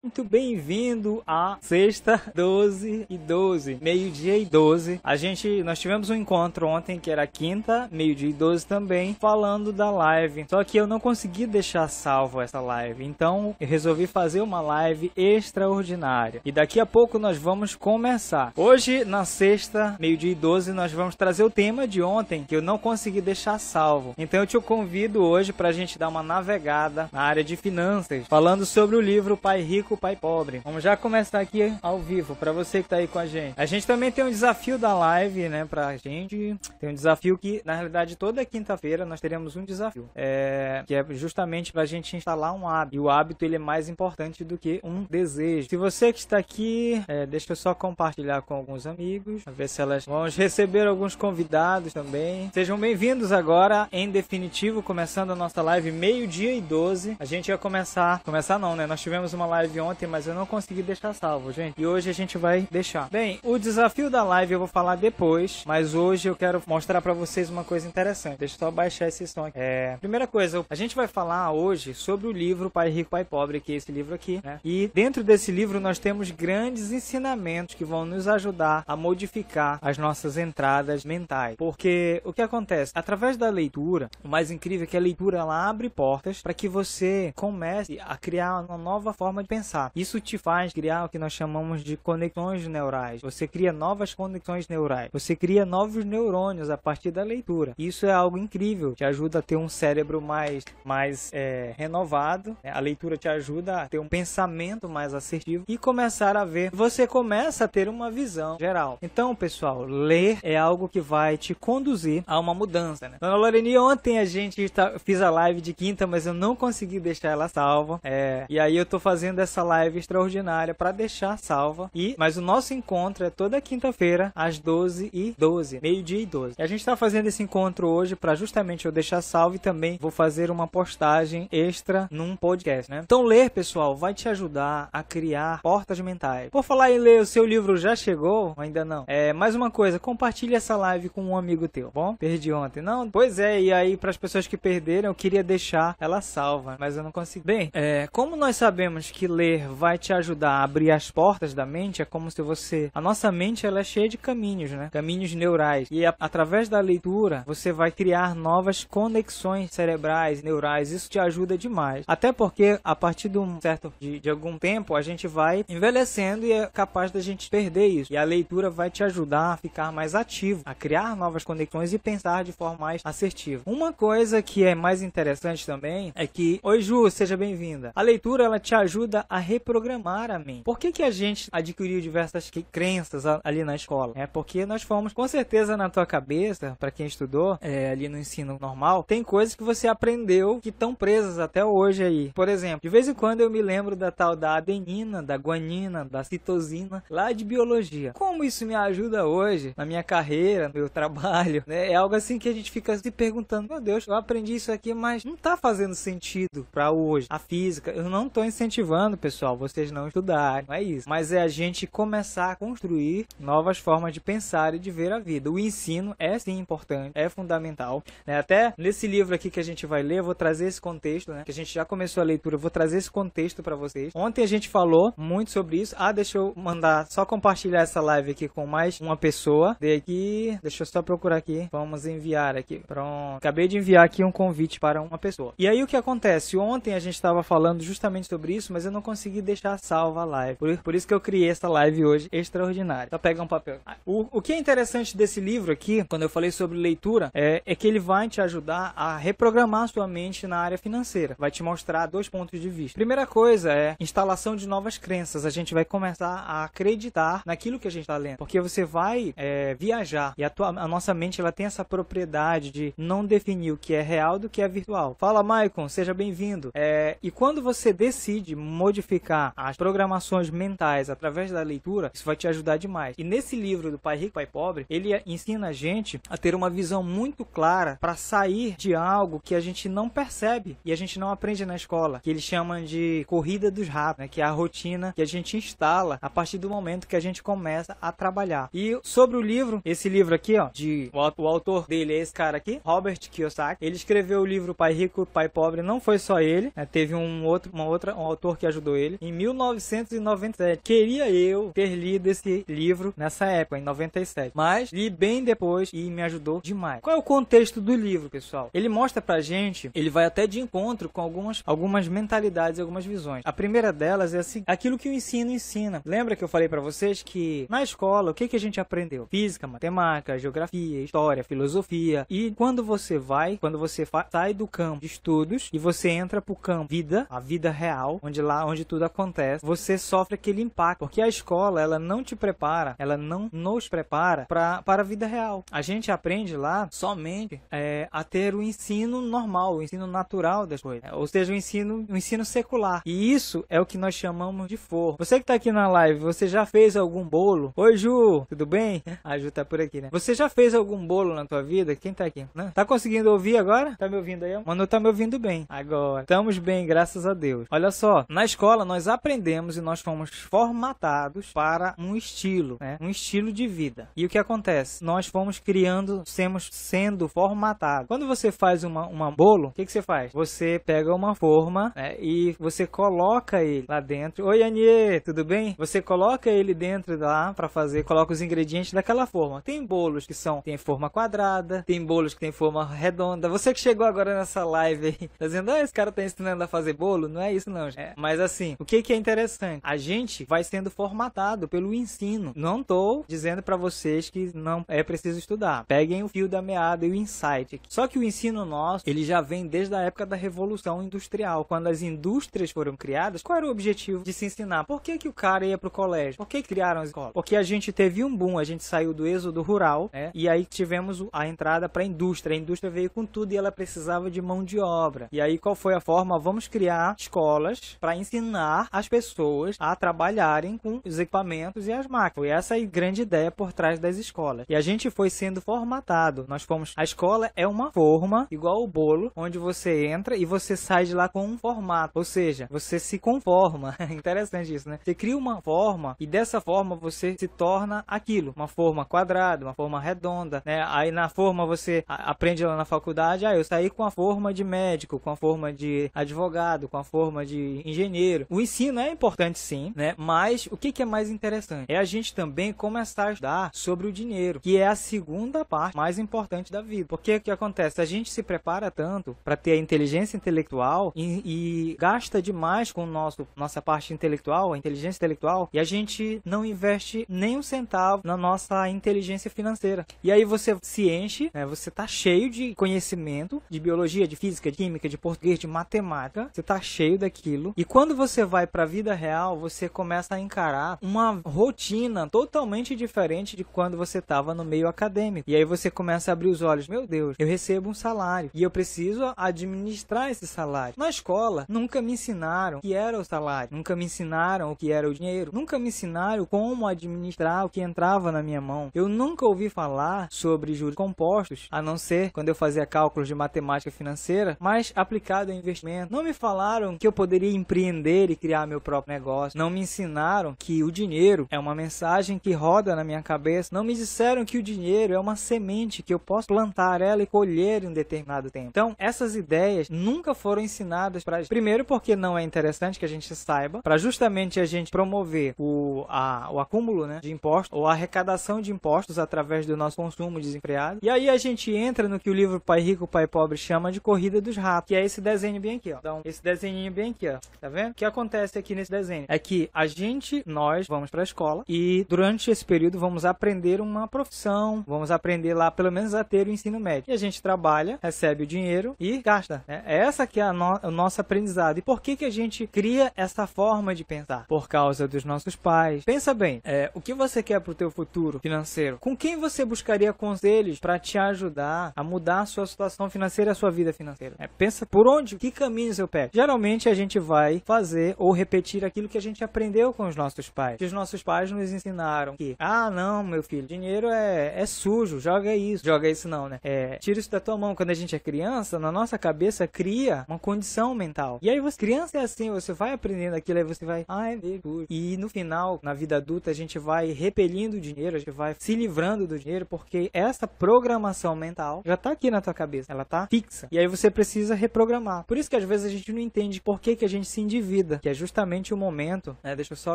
Muito bem-vindo a sexta 12 e 12, meio-dia e 12. A gente, nós tivemos um encontro ontem que era quinta, meio-dia e 12 também, falando da live. Só que eu não consegui deixar salvo essa live, então eu resolvi fazer uma live extraordinária. E daqui a pouco nós vamos começar. Hoje, na sexta, meio-dia e 12, nós vamos trazer o tema de ontem que eu não consegui deixar salvo. Então eu te convido hoje para a gente dar uma navegada na área de finanças, falando sobre o livro Pai Rico rico, pai pobre. Vamos já começar aqui ao vivo, para você que tá aí com a gente. A gente também tem um desafio da live, né, pra gente. Tem um desafio que, na realidade, toda quinta-feira nós teremos um desafio. É, que é justamente pra gente instalar um hábito. E o hábito, ele é mais importante do que um desejo. Se você que está aqui, é, deixa eu só compartilhar com alguns amigos, ver se elas... Vamos receber alguns convidados também. Sejam bem-vindos agora, em definitivo, começando a nossa live meio-dia e 12. A gente ia começar... Começar não, né? Nós tivemos uma live live ontem, mas eu não consegui deixar salvo, gente. E hoje a gente vai deixar. Bem, o desafio da live eu vou falar depois, mas hoje eu quero mostrar para vocês uma coisa interessante. Deixa eu só baixar esse som aqui. É, primeira coisa, a gente vai falar hoje sobre o livro Pai Rico, Pai Pobre, que é esse livro aqui, né? E dentro desse livro nós temos grandes ensinamentos que vão nos ajudar a modificar as nossas entradas mentais. Porque o que acontece? Através da leitura, o mais incrível é que a leitura ela abre portas para que você comece a criar uma nova forma de pensar pensar. Isso te faz criar o que nós chamamos de conexões neurais. Você cria novas conexões neurais. Você cria novos neurônios a partir da leitura. Isso é algo incrível. Te ajuda a ter um cérebro mais, mais é, renovado. A leitura te ajuda a ter um pensamento mais assertivo e começar a ver. Você começa a ter uma visão geral. Então, pessoal, ler é algo que vai te conduzir a uma mudança. Né? Dona Loreni, ontem a gente tá, fiz a live de quinta, mas eu não consegui deixar ela salva. É, e aí eu tô fazendo essa essa live extraordinária para deixar salva. E mas o nosso encontro é toda quinta-feira às 12 e 12, meio-dia e 12. E a gente está fazendo esse encontro hoje para justamente eu deixar salvo e também vou fazer uma postagem extra num podcast, né? Então ler, pessoal, vai te ajudar a criar portas mentais. Por falar em ler, o seu livro já chegou? Ainda não. É, mais uma coisa, compartilhe essa live com um amigo teu, bom? Perdi ontem. Não? Pois é, e aí para as pessoas que perderam, eu queria deixar ela salva, mas eu não consegui. Bem, é, como nós sabemos que ler ler vai te ajudar a abrir as portas da mente, é como se você. A nossa mente ela é cheia de caminhos, né? Caminhos neurais. E a, através da leitura, você vai criar novas conexões cerebrais, neurais. Isso te ajuda demais. Até porque, a partir de um certo de, de algum tempo, a gente vai envelhecendo e é capaz da gente perder isso. E a leitura vai te ajudar a ficar mais ativo, a criar novas conexões e pensar de forma mais assertiva. Uma coisa que é mais interessante também é que, oi Ju, seja bem-vinda. A leitura ela te ajuda a reprogramar a mente. Por que, que a gente adquiriu diversas crenças ali na escola? É porque nós fomos, com certeza, na tua cabeça, para quem estudou é, ali no ensino normal, tem coisas que você aprendeu que estão presas até hoje aí. Por exemplo, de vez em quando eu me lembro da tal da adenina, da guanina, da citosina, lá de biologia. Como isso me ajuda hoje na minha carreira, no meu trabalho? Né? É algo assim que a gente fica se perguntando: meu Deus, eu aprendi isso aqui, mas não tá fazendo sentido para hoje. A física, eu não tô incentivando, pessoal, vocês não estudarem, não é isso. Mas é a gente começar a construir novas formas de pensar e de ver a vida. O ensino é sim importante, é fundamental. Né? Até nesse livro aqui que a gente vai ler, eu vou trazer esse contexto, né? Que a gente já começou a leitura, eu vou trazer esse contexto para vocês. Ontem a gente falou muito sobre isso. Ah, deixa eu mandar só compartilhar essa live aqui com mais uma pessoa. De aqui, deixa eu só procurar aqui. Vamos enviar aqui. Pronto. Acabei de enviar aqui um convite para uma pessoa. E aí o que acontece? Ontem a gente estava falando justamente sobre isso, mas eu não consegui consegui deixar salva a live. Por, por, isso que eu criei essa live hoje extraordinária. Só pega um papel. O, o que é interessante desse livro aqui, quando eu falei sobre leitura, é, é que ele vai te ajudar a reprogramar sua mente na área financeira. Vai te mostrar dois pontos de vista. Primeira coisa é instalação de novas crenças. A gente vai começar a acreditar naquilo que a gente está lendo. Porque você vai é, viajar e a, tua, a nossa mente ela tem essa propriedade de não definir o que é real do que é virtual. Fala, Maicon, seja bem-vindo. É, e quando você decide modificar modificar as programações mentais através da leitura, isso vai te ajudar demais. E nesse livro do Pai Rico, Pai Pobre, ele ensina a gente a ter uma visão muito clara para sair de algo que a gente não percebe e a gente não aprende na escola, que eles chamam de corrida dos ratos, né? que é a rotina que a gente instala a partir do momento que a gente começa a trabalhar. E sobre o livro, esse livro aqui, ó, de o, o autor dele é esse cara aqui, Robert Kiyosaki. Ele escreveu o livro Pai Rico, Pai Pobre. Não foi só ele, né? teve um outro, uma outra, um autor que ajudou ele em 1997. Queria eu ter lido esse livro nessa época, em 97. Mas li bem depois e me ajudou demais. Qual é o contexto do livro, pessoal? Ele mostra pra gente, ele vai até de encontro com algumas, algumas mentalidades, algumas visões. A primeira delas é assim, aquilo que o ensino ensina. Lembra que eu falei para vocês que na escola, o que, que a gente aprendeu? Física, matemática, geografia, história, filosofia. E quando você vai, quando você sai do campo de estudos e você entra pro campo vida, a vida real, onde lá onde tudo acontece, você sofre aquele impacto, porque a escola ela não te prepara, ela não nos prepara para para a vida real. A gente aprende lá somente é, a ter o ensino normal, o ensino natural das coisas, ou seja, o ensino o ensino secular. E isso é o que nós chamamos de forro. Você que está aqui na live, você já fez algum bolo? Oi Ju, tudo bem? A Ju tá por aqui, né? Você já fez algum bolo na tua vida? Quem tá aqui? Né? Tá conseguindo ouvir agora? Tá me ouvindo aí? Manu tá me ouvindo bem. Agora. Estamos bem, graças a Deus. Olha só, na escola nós aprendemos e nós fomos formatados para um estilo, né? Um estilo de vida. E o que acontece? Nós fomos criando, semos sendo formatados. Quando você faz uma, uma bolo, o que, que você faz? Você pega uma forma né, e você coloca ele lá dentro. Oi, Anie, tudo bem? Você coloca ele dentro lá para fazer, coloca os ingredientes daquela forma. Tem bolos que são, tem forma quadrada, tem bolos que tem forma redonda. Você que chegou agora nessa live aí, tá dizendo, ah, esse cara tá ensinando a fazer bolo? Não é isso não, gente. É, mas assim, o que que é interessante? A gente vai sendo formatado pelo ensino. Não tô dizendo para vocês que não é preciso estudar. Peguem o fio da meada e o insight. Só que o ensino nosso, ele já vem desde a época da Revolução Industrial, quando as indústrias foram criadas. Qual era o objetivo de se ensinar? Por que que o cara ia pro colégio? Por que criaram as escolas? Porque a gente teve um boom, a gente saiu do êxodo rural, né? E aí tivemos a entrada para a indústria. A indústria veio com tudo e ela precisava de mão de obra. E aí qual foi a forma? Vamos criar escolas para ensinar as pessoas a trabalharem com os equipamentos e as máquinas. Foi essa a grande ideia por trás das escolas. E a gente foi sendo formatado. Nós fomos. A escola é uma forma igual o bolo, onde você entra e você sai de lá com um formato. Ou seja, você se conforma. Interessante isso, né? Você cria uma forma e dessa forma você se torna aquilo, uma forma quadrada, uma forma redonda, né? Aí na forma você aprende lá na faculdade, ah, eu saí com a forma de médico, com a forma de advogado, com a forma de engenheiro. O ensino é importante sim, né? Mas o que, que é mais interessante? É a gente também começar a estudar sobre o dinheiro, que é a segunda parte mais importante da vida. Porque o que acontece? A gente se prepara tanto para ter a inteligência intelectual e, e gasta demais com nosso, nossa parte intelectual, a inteligência intelectual, e a gente não investe nem um centavo na nossa inteligência financeira. E aí você se enche, né, você tá cheio de conhecimento de biologia, de física, de química, de português, de matemática, você tá cheio daquilo. E quando você vai para a vida real, você começa a encarar uma rotina totalmente diferente de quando você estava no meio acadêmico. E aí você começa a abrir os olhos, meu Deus, eu recebo um salário e eu preciso administrar esse salário. Na escola, nunca me ensinaram o que era o salário, nunca me ensinaram o que era o dinheiro, nunca me ensinaram como administrar o que entrava na minha mão. Eu nunca ouvi falar sobre juros compostos, a não ser quando eu fazia cálculos de matemática financeira, mas aplicado em investimento. Não me falaram que eu poderia empreender e criar meu próprio negócio. Não me ensinaram que o dinheiro é uma mensagem que roda na minha cabeça. Não me disseram que o dinheiro é uma semente que eu posso plantar ela e colher em determinado tempo. Então, essas ideias nunca foram ensinadas para primeiro porque não é interessante que a gente saiba, para justamente a gente promover o, a, o acúmulo né, de impostos ou a arrecadação de impostos através do nosso consumo desenfreado. E aí a gente entra no que o livro Pai Rico, Pai Pobre chama de corrida dos ratos, que é esse desenho bem aqui, ó. Então, esse desenho bem aqui, ó. Tá vendo? O que acontece aqui nesse desenho é que a gente, nós, vamos para a escola e durante esse período vamos aprender uma profissão, vamos aprender lá pelo menos a ter o ensino médio. E a gente trabalha, recebe o dinheiro e gasta. Né? Essa que é a no o nosso aprendizado. E por que que a gente cria essa forma de pensar? Por causa dos nossos pais. Pensa bem, é, o que você quer pro teu futuro financeiro? Com quem você buscaria conselhos para te ajudar a mudar a sua situação financeira, a sua vida financeira? É, pensa por onde, que caminhos eu pego? Geralmente a gente vai fazer ou repetir aquilo que a gente aprendeu com os nossos pais. Que os nossos pais nos ensinaram que, ah, não, meu filho, dinheiro é, é sujo, joga isso. Joga isso não, né? É, tira isso da tua mão. Quando a gente é criança, na nossa cabeça cria uma condição mental. E aí você, criança é assim, você vai aprendendo aquilo, aí você vai, ah, é sujo. E no final, na vida adulta, a gente vai repelindo o dinheiro, a gente vai se livrando do dinheiro, porque essa programação mental já tá aqui na tua cabeça, ela tá fixa. E aí você precisa reprogramar. Por isso que às vezes a gente não entende por que, que a gente se endivida vida, que é justamente o momento, né? Deixa eu só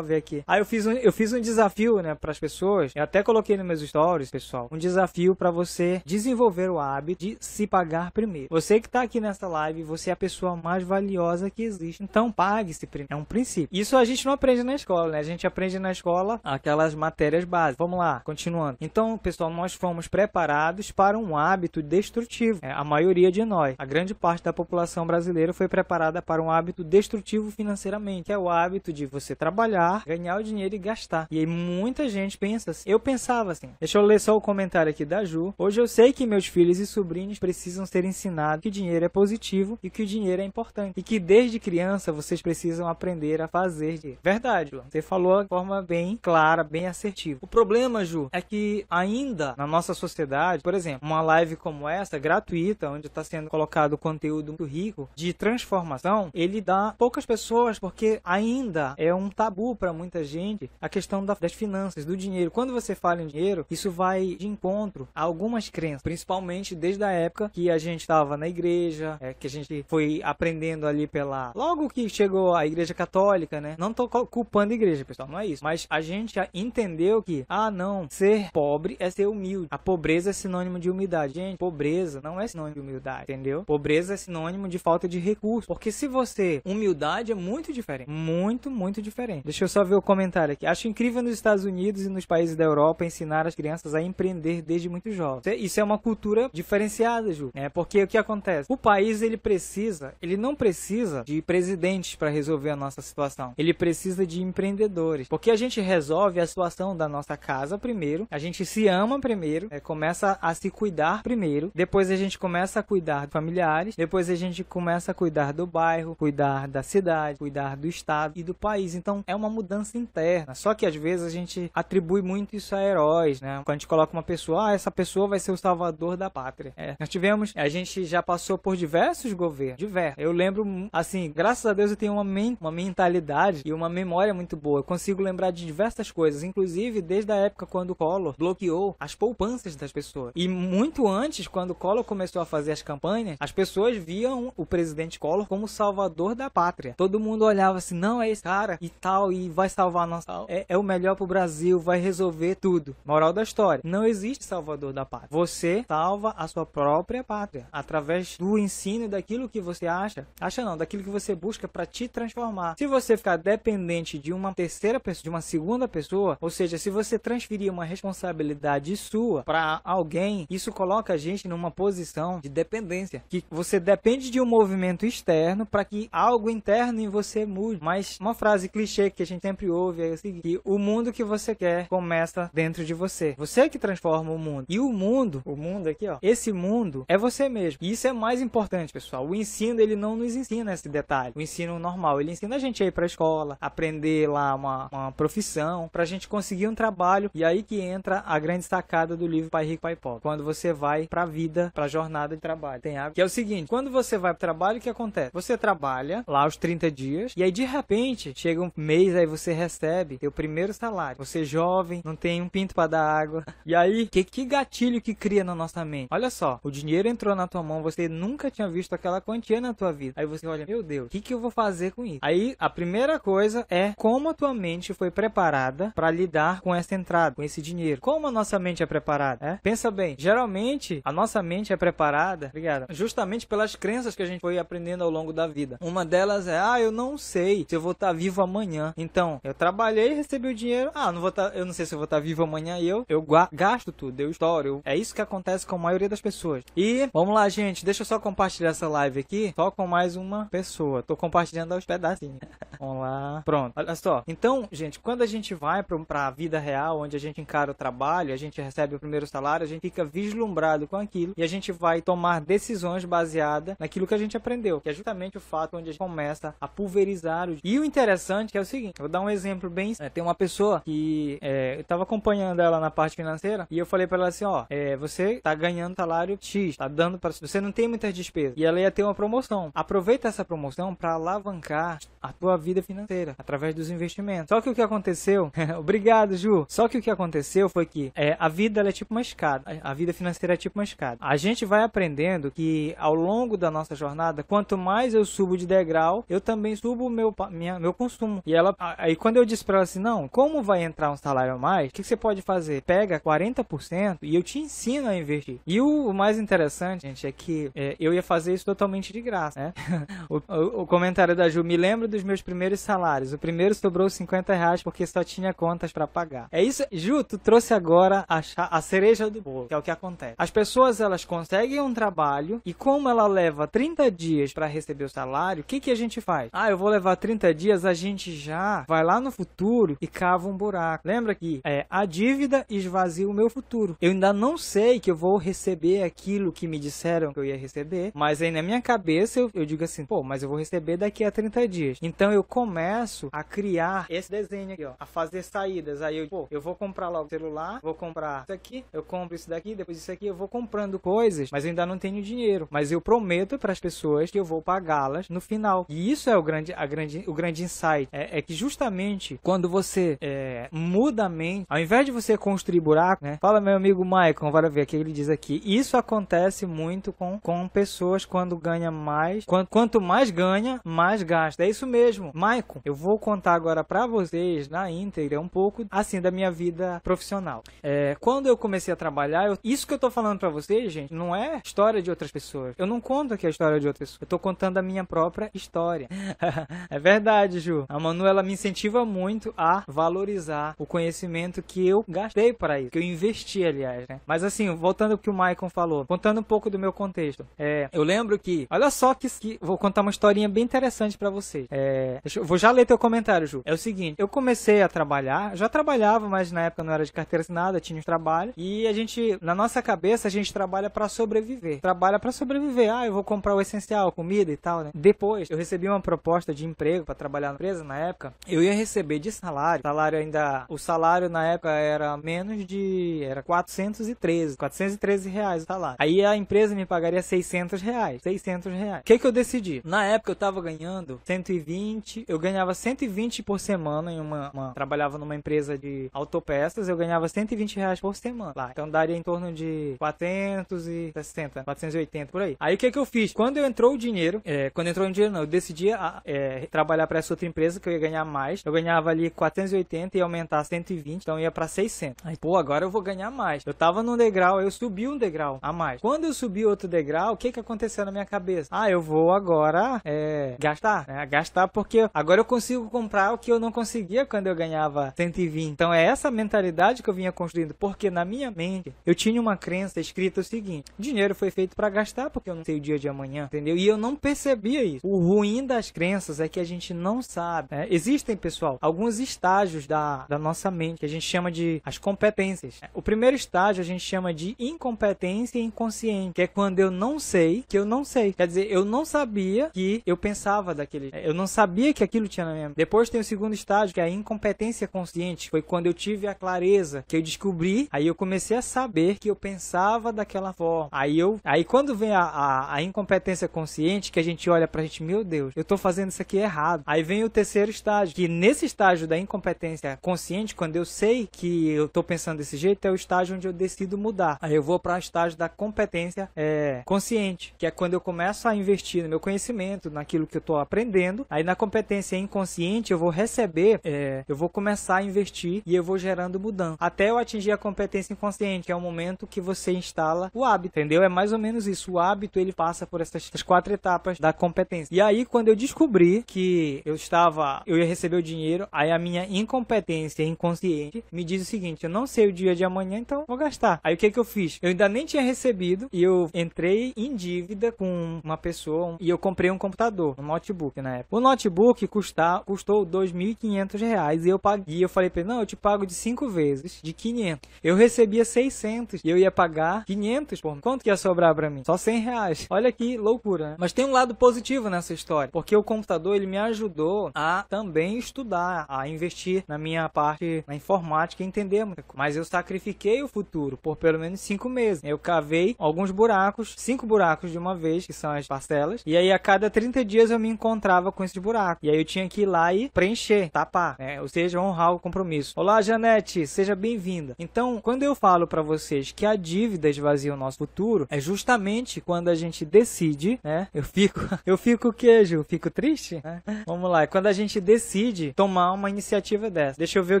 ver aqui. Ah, eu fiz um, eu fiz um desafio, né, para as pessoas. Eu até coloquei nos meus stories, pessoal, um desafio para você desenvolver o hábito de se pagar primeiro. Você que tá aqui nessa live, você é a pessoa mais valiosa que existe. Então, pague-se primeiro. É um princípio. Isso a gente não aprende na escola, né? A gente aprende na escola aquelas matérias básicas. Vamos lá, continuando. Então, pessoal, nós fomos preparados para um hábito destrutivo. É, a maioria de nós, a grande parte da população brasileira foi preparada para um hábito destrutivo financeiramente, que é o hábito de você trabalhar, ganhar o dinheiro e gastar. E aí muita gente pensa assim. Eu pensava assim. Deixa eu ler só o comentário aqui da Ju. Hoje eu sei que meus filhos e sobrinhos precisam ser ensinados que dinheiro é positivo e que o dinheiro é importante. E que desde criança vocês precisam aprender a fazer dinheiro. Verdade, Lu. Você falou de forma bem clara, bem assertiva. O problema, Ju, é que ainda na nossa sociedade, por exemplo, uma live como essa, gratuita, onde está sendo colocado conteúdo muito rico de transformação, ele dá poucas pessoas porque ainda é um tabu para muita gente a questão das finanças, do dinheiro. Quando você fala em dinheiro, isso vai de encontro a algumas crenças, principalmente desde a época que a gente estava na igreja, é, que a gente foi aprendendo ali pela. Logo que chegou a igreja católica, né? Não tô culpando a igreja, pessoal, não é isso. Mas a gente entendeu que, ah, não, ser pobre é ser humilde. A pobreza é sinônimo de humildade. Gente, pobreza não é sinônimo de humildade, entendeu? Pobreza é sinônimo de falta de recurso. Porque se você. Humildade é muito diferente. Muito, muito diferente. Deixa eu só ver o comentário aqui. Acho incrível nos Estados Unidos e nos países da Europa ensinar as crianças a empreender desde muito jovem. Isso é uma cultura diferenciada, Ju. É porque o que acontece? O país ele precisa, ele não precisa de presidentes para resolver a nossa situação. Ele precisa de empreendedores. Porque a gente resolve a situação da nossa casa primeiro, a gente se ama primeiro, é, começa a se cuidar primeiro, depois a gente começa a cuidar de familiares, depois a gente começa a cuidar do bairro, cuidar da cidade, cuidar do estado e do país. Então é uma mudança interna. Só que às vezes a gente atribui muito isso a heróis, né? Quando a gente coloca uma pessoa, ah, essa pessoa vai ser o salvador da pátria. É, nós tivemos, a gente já passou por diversos governos, diversos. Eu lembro, assim, graças a Deus eu tenho uma, men uma mentalidade e uma memória muito boa. Eu consigo lembrar de diversas coisas, inclusive desde a época quando o Collor bloqueou as poupanças das pessoas. E muito antes, quando o Collor começou a fazer as campanhas, as pessoas viam o presidente Collor como salvador da pátria. Todo mundo olhava assim, não, é esse cara e tal, e vai salvar nossa. É, é o melhor pro Brasil, vai resolver tudo. Moral da história: não existe salvador da pátria. Você salva a sua própria pátria através do ensino daquilo que você acha. Acha não, daquilo que você busca para te transformar. Se você ficar dependente de uma terceira pessoa, de uma segunda pessoa, ou seja, se você transferir uma responsabilidade sua para alguém, isso coloca a gente numa posição de dependência, que você depende de um movimento externo para que algo interno em você mude. Mas uma frase clichê que a gente sempre ouve é o seguinte: o mundo que você quer começa dentro de você. Você que transforma o mundo. E o mundo, o mundo aqui, ó, esse mundo é você mesmo. E isso é mais importante, pessoal. O ensino ele não nos ensina esse detalhe. O ensino normal, ele ensina a gente a ir para escola, aprender lá uma, uma profissão, para a gente conseguir um trabalho. E aí que entra a grande sacada do livro Pai Rico, Pai Pobre. Quando você vai para a vida, para a jornada de trabalho. Tem algo que é o seguinte: quando você vai para o trabalho, o que acontece? Você trabalha lá os 30 dias e aí de repente chega um mês aí você recebe seu primeiro salário. Você é jovem, não tem um pinto para dar água. E aí, que, que gatilho que cria na nossa mente? Olha só, o dinheiro entrou na tua mão, você nunca tinha visto aquela quantia na tua vida. Aí você olha, meu Deus, o que, que eu vou fazer com isso? Aí a primeira coisa é como a tua mente foi preparada para lidar com essa entrada, com esse dinheiro. Como a nossa mente é preparada? É? Pensa bem, geralmente a nossa mente é preparada, obrigada, justamente pelas crenças que a gente foi aprendendo ao longo da vida. Uma delas é, ah, eu não sei se eu vou estar vivo amanhã. Então, eu trabalhei, recebi o dinheiro, ah, não vou estar, eu não sei se eu vou estar vivo amanhã e eu, eu gasto tudo, eu estouro. É isso que acontece com a maioria das pessoas. E, vamos lá, gente, deixa eu só compartilhar essa live aqui, só com mais uma pessoa. Tô compartilhando aos pedacinhos. vamos lá. Pronto, olha só. Então, gente, quando a gente vai para a vida real, onde a gente encara o trabalho, a gente recebe o primeiro salário, a gente fica vislumbrado com aquilo e a gente vai tomar decisões baseadas naquilo que a gente aprendeu, que é justamente o fato onde a gente começa a pulverizar o... E o interessante é o seguinte, vou dar um exemplo bem... É, tem uma pessoa que é, eu tava acompanhando ela na parte financeira e eu falei para ela assim, ó, é, você tá ganhando salário X, tá dando para você não tem muitas despesas e ela ia ter uma promoção. Aproveita essa promoção para alavancar a tua vida financeira através dos investimentos. Só que o que aconteceu, obrigado Ju. Só que o que aconteceu foi que é, a vida é tipo uma escada, a vida financeira é tipo uma escada. A gente vai aprendendo que ao longo da nossa jornada, quanto mais eu subo de degrau, eu também subo meu, minha, meu consumo. E ela, aí quando eu disse pra ela assim, não, como vai entrar um salário a mais, o que, que você pode fazer? Pega 40% e eu te ensino a investir. E o, o mais interessante, gente, é que é, eu ia fazer isso totalmente de graça, né? o, o, o, comentário da Ju, me lembro dos meus primeiros salários. O primeiro sobrou 50 reais porque só tinha contas para pagar. É isso, Ju, tu trouxe agora a, a cereja do bolo, que é o que acontece. As pessoas, elas conseguem um trabalho e como ela leva 30 dias para receber o salário, o que, que a gente faz? Ah, eu vou levar 30 dias, a gente já vai lá no futuro e cava um buraco. Lembra que é, a dívida esvazia o meu futuro. Eu ainda não sei que eu vou receber aquilo que me disseram que eu ia receber, mas aí na minha cabeça eu, eu digo assim, pô, mas eu vou receber daqui a 30 dias. Então eu começo a criar esse desenho aqui, ó, a fazer saídas. Aí eu, pô, eu vou comprar logo o celular, vou comprar isso aqui, eu compro isso daqui, depois isso aqui, eu vou comprando coisas, mas eu ainda não tenho dinheiro. Mas eu prometo para as pessoas que eu vou pagá-las no final. E isso é o grande, a grande, o grande insight. É, é que justamente quando você é, muda a mente, ao invés de você construir buraco, né? Fala meu amigo Maicon, bora ver o que ele diz aqui. Isso acontece muito com, com pessoas quando ganha mais. Quanto, quanto mais ganha, mais gasta. É isso mesmo. Maicon, eu vou contar agora para vocês na íntegra um pouco assim da minha vida profissional. É, quando eu comecei a trabalhar, eu, isso que eu tô falando para vocês, gente, não é história de outras pessoas. Eu não conto aqui a história de outras pessoas. Eu tô contando a minha própria história. é verdade, Ju. A Manu ela me incentiva muito a valorizar o conhecimento que eu gastei para isso, que eu investi, aliás, né? Mas assim, voltando ao que o Maicon falou, contando um pouco do meu contexto. É, eu lembro que, olha só que, que vou contar uma historinha bem interessante para vocês. É, vou já ler teu comentário, Ju. É o seguinte, eu comecei a trabalhar, já trabalhava, mas na época não era de carteira assinada, tinha um trabalho, e a gente, na nossa cabeça, a gente trabalha para sobreviver. Trabalha para sobreviver. Ah, eu vou comprar o essencial, comida e tal, né? Depois, eu recebi uma proposta de emprego para trabalhar na empresa na época. Eu ia receber de salário, salário ainda, o salário na época era menos de, era 413, 413 reais o salário. Aí a empresa me pagaria 600 reais, 600 reais. O que que eu decidi? Na época eu tava ganhando 120, eu ganhava 120 por semana em uma, uma trabalhava numa empresa de autopeças, eu ganhava 120 reais por semana lá. Então daria em torno de 460, 480 por aí. Aí o que que eu fiz? Quando eu entrou o dinheiro, é, quando entrou o dinheiro não, eu decidi a, é, trabalhar para essa outra empresa que eu ia ganhar mais. Eu ganhava ali 480 e aumentar 120, então ia para 600. Aí, pô, agora eu vou ganhar mais. Eu tava num degrau, eu subi um degrau a mais. Quando eu subi outro degrau, o que que aconteceu na minha cabeça? Ah, eu vou agora é, gastar, né? Gastar porque agora eu consigo comprar o que eu não conseguia quando eu ganhava 120. Então é essa mentalidade que eu vinha construindo, porque na minha mente eu tinha uma crença escrita o seguinte: dinheiro foi feito para gastar porque eu não sei o dia de amanhã, entendeu? E eu não percebia isso. O ruim das crenças é que a gente não sabe. Né? Existem, pessoal, alguns estágios da, da nossa mente que a gente chama de as competências. O primeiro estágio a gente chama de incompetência inconsciente, que é quando eu não sei que eu não sei. Quer dizer, eu não sabia que eu pensava daquele. Eu não sabia que aquilo tinha na minha mente. Depois tem o segundo estágio, que é a incompetência consciente. Foi quando eu tive a clareza que eu descobri, aí eu comecei a saber que eu pensava daquela forma. Aí eu, aí quando vem a, a, a incompetência consciente, que a gente olha pra gente, meu Deus, eu tô fazendo isso aqui errado. Aí vem o terceiro estágio, que nesse estágio da incompetência consciente, quando eu sei que eu tô pensando desse jeito, é o estágio onde eu decido mudar. Aí eu vou para o estágio da competência é, consciente, que é quando eu começo a investir no meu conhecimento, naquilo que eu tô aprendendo. Aí na competência inconsciente eu vou receber, é, eu vou começar a investir e eu vou gerando mudança. Até eu atingir a competência inconsciente, que é o momento que você instala o hábito, entendeu? É mais ou menos isso. O hábito ele passa por essas, quatro etapas da competência. E aí quando eu descobri que eu estava, eu ia receber o dinheiro, aí a minha incompetência inconsciente me diz o seguinte: eu não sei o dia de amanhã, então vou gastar. Aí o que que eu fiz? Eu ainda nem tinha recebido e eu entrei em dívida com uma pessoa e eu comprei um computador, um notebook na época. O notebook custa, custou 2.500 reais e eu paguei. Eu falei para ele: não, eu te pago de 5 vezes, de 500. Eu recebia 600 e eu ia pagar 500, pô. Quanto que ia sobrar para mim? Só 100 reais. Olha que loucura, né? Mas tem um lado positivo nessa história, porque o computador ele me ajudou a também estudar, a investir na minha parte na informática e entender muito. Mas eu sacrifiquei o futuro por pelo menos 5 meses. Eu cavei alguns buracos, cinco buracos de uma vez, que são as parcelas, e aí a cada 30 dias eu me encontrava com esses buracos. E aí eu tinha que ir lá e preencher, tapar, né? Ou seja, honrar o compromisso. Olá, Janete, seja bem-vinda. Então, quando eu falo para vocês que a dívida esvazia o nosso futuro, é justamente quando a gente decide, né? Eu fico, eu fico queijo, eu fico triste, né? Vamos lá, quando a gente decide tomar uma iniciativa dessa. Deixa eu ver o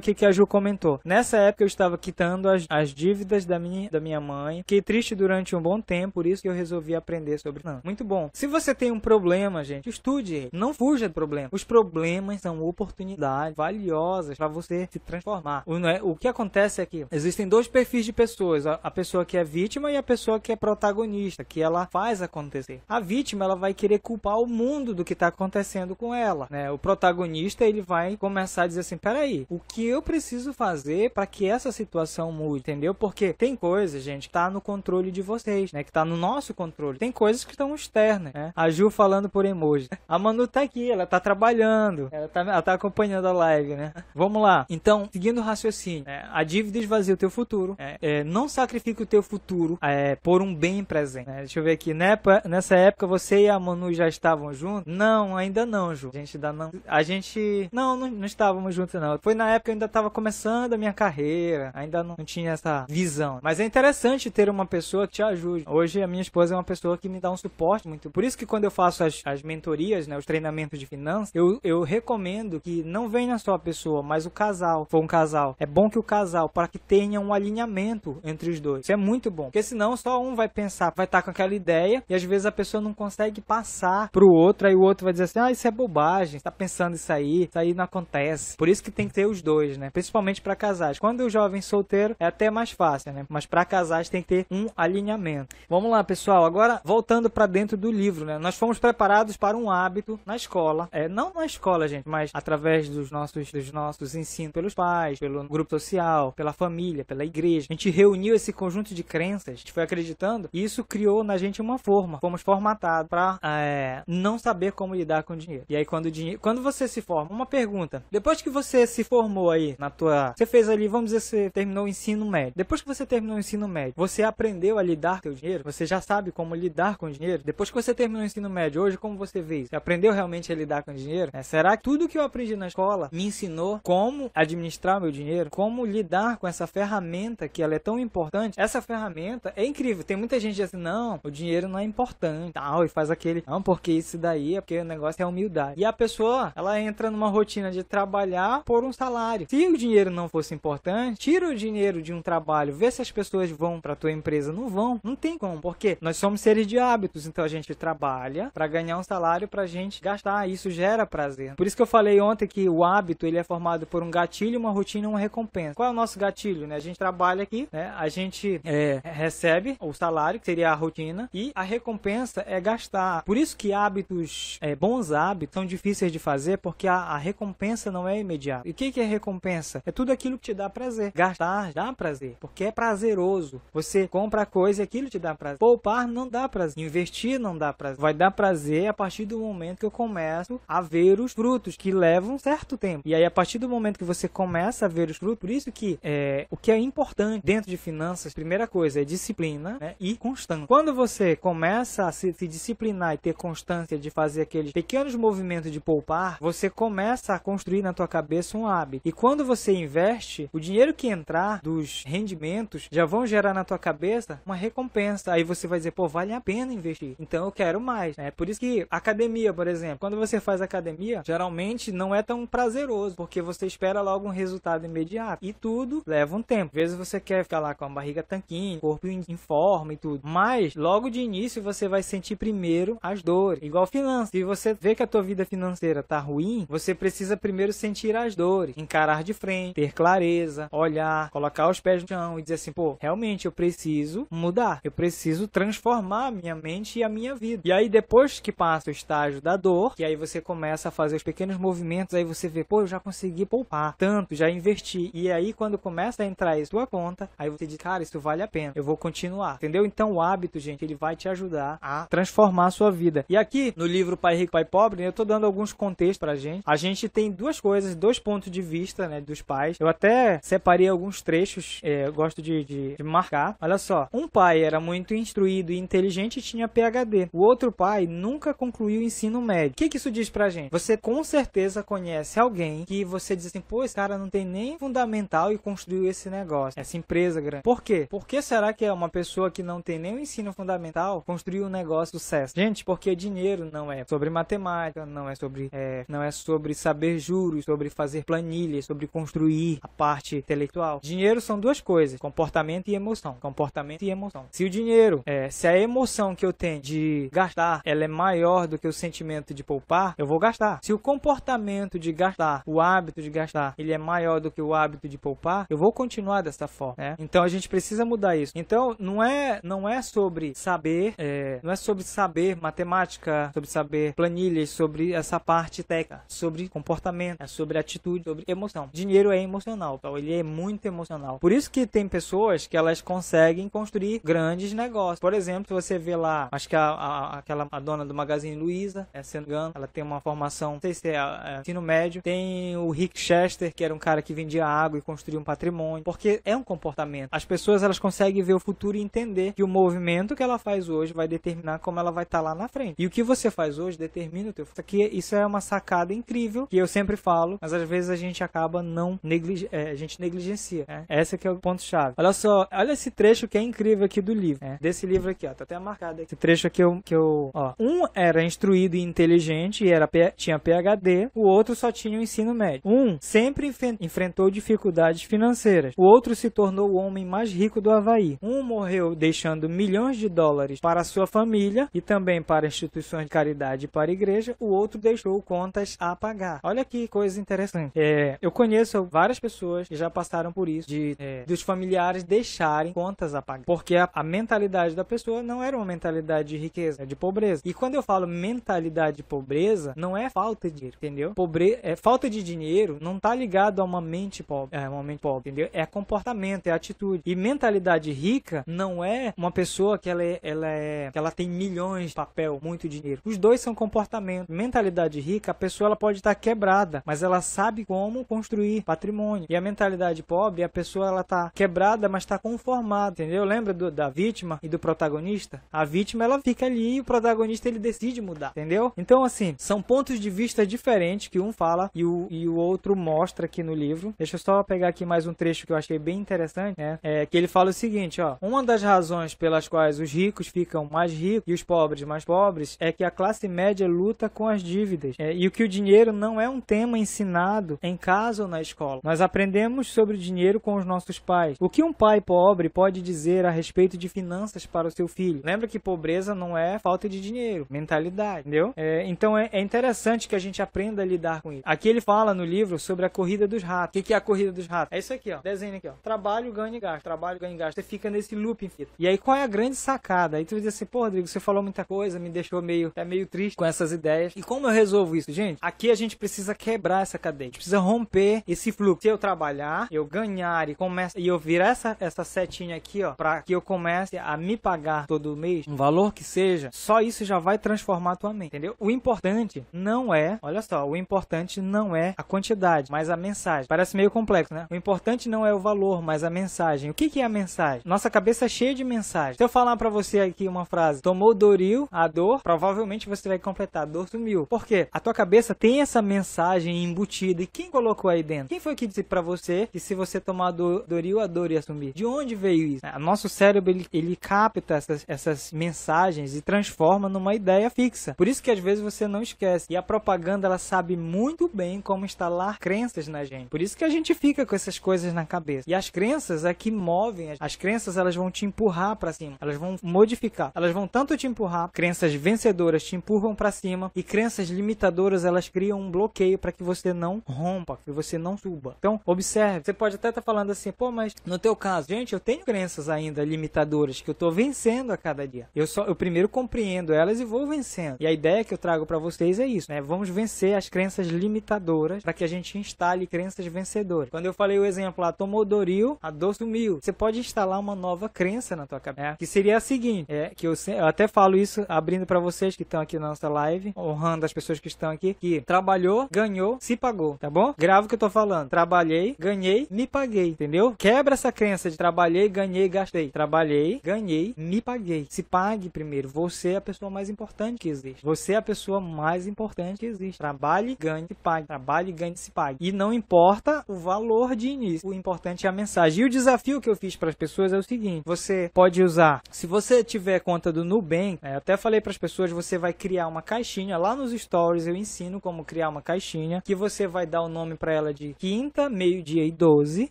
que, que a Ju comentou. Nessa época eu estava quitando as, as dívidas da minha, da minha mãe. Fiquei triste durante um bom tempo, por isso que eu resolvi aprender sobre não. Muito bom. Se você tem um problema, gente, estude. Não fuja do problema. Os problemas são oportunidades valiosas para você se transformar. O, é, o que acontece é que existem dois perfis de pessoas. A, a pessoa que é vítima e a pessoa que é protagonista, que ela faz acontecer. A vítima, ela vai querer culpar o mundo do que está acontecendo com ela, né? O protagonista, ele vai começar a dizer assim, peraí, o que eu preciso fazer para que essa situação mude, entendeu? Porque tem coisas, gente, que tá no controle de vocês, né? Que tá no nosso controle. Tem coisas que estão externas, né? A Ju falando por emoji. A Manu tá aqui, ela tá trabalhando, ela tá, ela tá acompanhando a live, né? Vamos lá. Então, seguindo o raciocínio, né? a dívida esvazia o teu futuro, né? é, não sacrifique o teu futuro é, por um bem presente. Né? Deixa eu ver aqui, né? nessa época você e a Manu já estavam juntos? Não, ainda não, Ju. A gente ainda não. A gente. Não, não, não estávamos juntos, não. Foi na época que eu ainda estava começando a minha carreira, ainda não, não tinha essa visão. Mas é interessante ter uma pessoa que te ajude. Hoje a minha esposa é uma pessoa que me dá um suporte muito. Por isso que quando eu faço as, as mentorias, né, os treinamentos de finanças, eu, eu recomendo que não venha só a pessoa, mas o casal. For um casal. É bom que o casal, para que tenha um alinhamento entre os dois. Isso é muito bom. Porque senão só um vai pensar, vai estar com aquela ideia e às vezes a pessoa não consegue passar pro outro, aí o outro vai dizer assim: ah, isso é bobagem, tá pensando isso aí, isso aí não acontece. Por isso que tem que ter os dois, né? Principalmente para casais. Quando o jovem solteiro é até mais fácil, né? Mas para casais tem que ter um alinhamento. Vamos lá, pessoal. Agora voltando para dentro do livro, né? Nós fomos preparados para um hábito na escola. É, não na escola, gente, mas através dos nossos, dos nossos ensinos pelos pais, pelo grupo social, pela família, pela igreja. A gente reuniu esse conjunto de crenças, a gente foi acreditando, e isso criou na gente uma forma. Fomos formatados para é, não saber como lidar com o dinheiro. E aí, quando o dinheiro. Quando você se forma, uma pergunta. Depois que você se formou aí na tua. Você fez ali, vamos dizer, você terminou o ensino médio. Depois que você terminou o ensino médio, você aprendeu a lidar com o dinheiro? Você já sabe como lidar com o dinheiro? Depois que você terminou o ensino médio, hoje, como você vê isso? Você aprendeu realmente a lidar com o dinheiro? É, será que tudo que eu aprendi na escola me ensinou como administrar meu dinheiro? Como lidar com essa ferramenta que ela é tão importante? Essa ferramenta é incrível. Tem muita gente que diz assim, não, o dinheiro não é importante, tal, e faz aquele, não, porque isso daí é porque o negócio é humildade. E a pessoa, ela entra numa rotina de trabalhar por um salário. Se o dinheiro não fosse importante, tira o dinheiro de um trabalho, vê se as pessoas vão para tua empresa. Não vão, não tem como, porque nós somos seres de hábitos, então a gente trabalha para ganhar um salário pra gente gastar, isso gera prazer. Por isso que eu falei ontem que o hábito, ele é formado por um gatilho, uma rotina uma recompensa. Qual é o nosso gatilho, né? A gente trabalha aqui, né? A gente é, recebe o salário, que seria a rotina, e a recompensa é gastar. Por isso que hábitos, é, bons hábitos, são difíceis de fazer, porque a, a recompensa não é imediata. E o que, que é recompensa? É tudo aquilo que te dá prazer. Gastar dá prazer, porque é prazeroso. Você compra coisa e aquilo te dá prazer. Poupar não dá prazer. Investir não dá prazer. Vai dar prazer a partir do momento que eu começo a ver os frutos, que levam um certo tempo. E aí, a partir do momento que você começa a ver os frutos, por isso que é, o que é importante dentro de finanças, primeira coisa é disciplina né, e constância. Quando você começa a se, se disciplinar e ter constância de fazer aqueles pequenos movimentos de poupar, você começa a construir na tua cabeça um hábito. E quando você investe, o dinheiro que entrar dos rendimentos já vão gerar na tua cabeça uma recompensa. Aí você vai dizer, pô, vale a pena investir. Então eu quero mais. É por isso que academia, por exemplo, quando você faz academia, geralmente não é tão prazeroso, porque você espera logo um resultado imediato. E tudo leva um tempo. Às vezes você quer ficar lá com a barriga tanquinho, corpo em forma e tudo. Mas logo de início você vai sentir primeiro as dores. Igual finanças. Se você vê que a tua vida financeira tá ruim, você precisa primeiro sentir as dores, encarar de frente, ter clareza, olhar, colocar os pés no chão e dizer assim, pô, realmente eu preciso mudar. Eu preciso transformar a minha mente e a minha vida. E aí depois que passa o estágio da dor, que aí você começa a fazer os pequenos movimentos, aí você vê, pô, eu já consegui poupar tanto, já investi. E aí quando começa a entrar isso tua conta, aí você diz, cara, isso vale a pena. Eu vou continuar. Entendeu? Então o hábito, gente, ele vai te ajudar a transformar a sua vida. E aqui no livro Pai Rico, Pai Pobre, eu tô dando alguns contextos pra gente. A gente tem duas coisas, dois pontos de vista, né, dos pais. Eu até separei alguns trechos, é, eu gosto de, de, de marcar. Olha só, um pai era muito instruído e inteligente e tinha PhD. O outro pai nunca concluiu o ensino médio. O que, que isso diz pra gente? Você com certeza conhece alguém que você diz assim, pô, esse cara não tem nem fundamental e construiu esse negócio, essa empresa grande. Por quê? Por que será que é uma pessoa que não tem nem o ensino fundamental construiu um negócio sucesso? Gente, porque dinheiro não é sobre matemática matemática, não é sobre, é, não é sobre saber juros, sobre fazer planilhas, sobre construir a parte intelectual. Dinheiro são duas coisas: comportamento e emoção. Comportamento e emoção. Se o dinheiro, é, se a emoção que eu tenho de gastar, ela é maior do que o sentimento de poupar, eu vou gastar. Se o comportamento de gastar, o hábito de gastar, ele é maior do que o hábito de poupar, eu vou continuar dessa forma. Né? Então a gente precisa mudar isso. Então não é, não é sobre saber, é, não é sobre saber matemática, sobre saber planilhas, sobre essa parte técnica, sobre comportamento, é sobre atitude, sobre emoção. Dinheiro é emocional, então ele é muito emocional. Por isso que tem pessoas que elas conseguem construir grandes negócios. Por exemplo, se você vê lá, acho que a, a aquela a dona do Magazine Luiza, é sendo engano, ela tem uma formação, não sei se é, é ensino médio. Tem o Rick Chester, que era um cara que vendia água e construía um patrimônio, porque é um comportamento. As pessoas elas conseguem ver o futuro e entender que o movimento que ela faz hoje vai determinar como ela vai estar tá lá na frente. E o que você faz hoje determina o teu. Isso, aqui, isso é uma sacada incrível que eu sempre falo, mas às vezes a gente acaba não neglig é, a gente negligencia. Né? Esse que é o ponto chave. Olha só, olha esse trecho que é incrível aqui do livro, né? desse livro aqui, ó, tá até marcado aqui. Esse trecho aqui eu, que eu, ó, um era instruído e inteligente e era tinha PhD, o outro só tinha o ensino médio. Um sempre enfrentou dificuldades financeiras, o outro se tornou o homem mais rico do Havaí. Um morreu deixando milhões de dólares para sua família e também para instituições de caridade e para igreja, o outro deixou contas a pagar. Olha que coisa interessante. É, eu conheço várias pessoas que já passaram por isso, de é, dos familiares deixarem contas a pagar, porque a, a, mentalidade da pessoa não era uma mentalidade de riqueza, é de pobreza. E quando eu falo mentalidade de pobreza, não é falta de dinheiro, entendeu? Pobre, é, falta de dinheiro não tá ligado a uma mente pobre, é uma mente pobre, entendeu? É comportamento, é atitude. E mentalidade rica não é uma pessoa que ela é, ela é, que ela tem milhões de papel, muito dinheiro. Os dois são comportamento. Mentalidade rica, a pessoa ela pode estar quebrada, mas ela sabe como construir patrimônio. E a mentalidade pobre, a pessoa ela tá quebrada, mas está conformada, entendeu? Lembra do, da vítima e do protagonista? A vítima ela fica ali e o protagonista ele decide mudar, entendeu? Então assim, são pontos de vista diferentes que um fala e o, e o outro mostra aqui no livro. Deixa eu só pegar aqui mais um trecho que eu achei bem interessante, né? É que ele fala o seguinte, ó: "Uma das razões pelas quais os ricos ficam mais ricos e os pobres mais pobres é que a classe média luta com as dívidas é, e o que o dinheiro não é um tema ensinado em casa ou na escola. Nós aprendemos sobre o dinheiro com os nossos pais. O que um pai pobre pode dizer a respeito de finanças para o seu filho? Lembra que pobreza não é falta de dinheiro, mentalidade, entendeu? É, então é, é, interessante que a gente aprenda a lidar com isso. Aqui ele fala no livro sobre a corrida dos ratos. O que, que é a corrida dos ratos? É isso aqui, ó. Desenho aqui, ó. Trabalho, ganho e gasto. Trabalho, ganho e gasto. Você fica nesse loop infinito. E aí qual é a grande sacada? Aí tu diz assim, pô, Rodrigo, você falou muita coisa, me deixou meio, é meio triste com essas ideias. E como eu resolvo isso, gente? Aqui a gente precisa quebrar essa cadeia. A gente precisa romper esse fluxo. Se eu trabalhar, eu ganhar e começar e eu virar essa, essa setinha aqui, ó, para que eu comece a me pagar todo mês, um valor que seja, só isso já vai transformar a tua mente, entendeu? O importante não é, olha só, o importante não é a quantidade, mas a mensagem. Parece meio complexo, né? O importante não é o valor, mas a mensagem. O que, que é a mensagem? Nossa cabeça é cheia de mensagens. Se eu falar para você aqui uma frase, tomou Doril, a dor, provavelmente você vai completar, a dor sumiu. Por quê? A tua cabeça tem essa mensagem embutida. E quem colocou aí dentro? Quem foi que disse para você que se você tomar do, Doril, a dor ia sumir? De onde veio isso? O nosso cérebro, ele, ele capta essas, essas mensagens e transforma numa ideia fixa. Por isso que às vezes você não esquece. E a propaganda, ela sabe muito bem como instalar crenças na gente. Por isso que a gente fica com essas coisas na cabeça. E as crenças é que movem. As crenças, elas vão te empurrar para cima. Elas vão modificar. Elas vão tanto te empurrar, crenças vencedoras te empurram para cima e crenças limitadoras, elas criam um bloqueio para que você não rompa, que você não suba. Então, observe. Você pode até estar tá falando assim, pô, mas no teu caso, gente, eu tenho crenças ainda limitadoras que eu tô vencendo a cada dia. Eu só eu primeiro compreendo elas e vou vencendo. E a ideia que eu trago para vocês é isso, né? Vamos vencer as crenças limitadoras para que a gente instale crenças vencedoras. Quando eu falei o exemplo lá, tomou Doril, a dor sumiu. Você pode instalar uma nova crença na tua cabeça, né? que seria a seguinte, é que eu, eu até falo isso abrindo para vocês que estão aqui na nossa live, honrando as pessoas que estão aqui, que trabalhou, ganhou, se pagou, tá bom? Grava o que eu tô falando. Trabalhei, ganhei, me paguei, entendeu? Quebra essa crença de trabalhei, ganhei, gastei. Trabalhei, ganhei, me paguei. Se pague primeiro. Você é a pessoa mais importante que existe. Você é a pessoa mais importante que existe. Trabalhe, ganhe, se pague. Trabalhe, ganhe, se pague. E não importa o valor de início. O importante é a mensagem. E o desafio que eu fiz para as pessoas é o seguinte: você pode usar, se você tiver conta do Nubank, é, até falei para as pessoas, você vai criar uma caixinha. Lá nos stories eu ensino como criar uma caixinha que você vai dar o nome para ela de quinta, meio-dia e 12.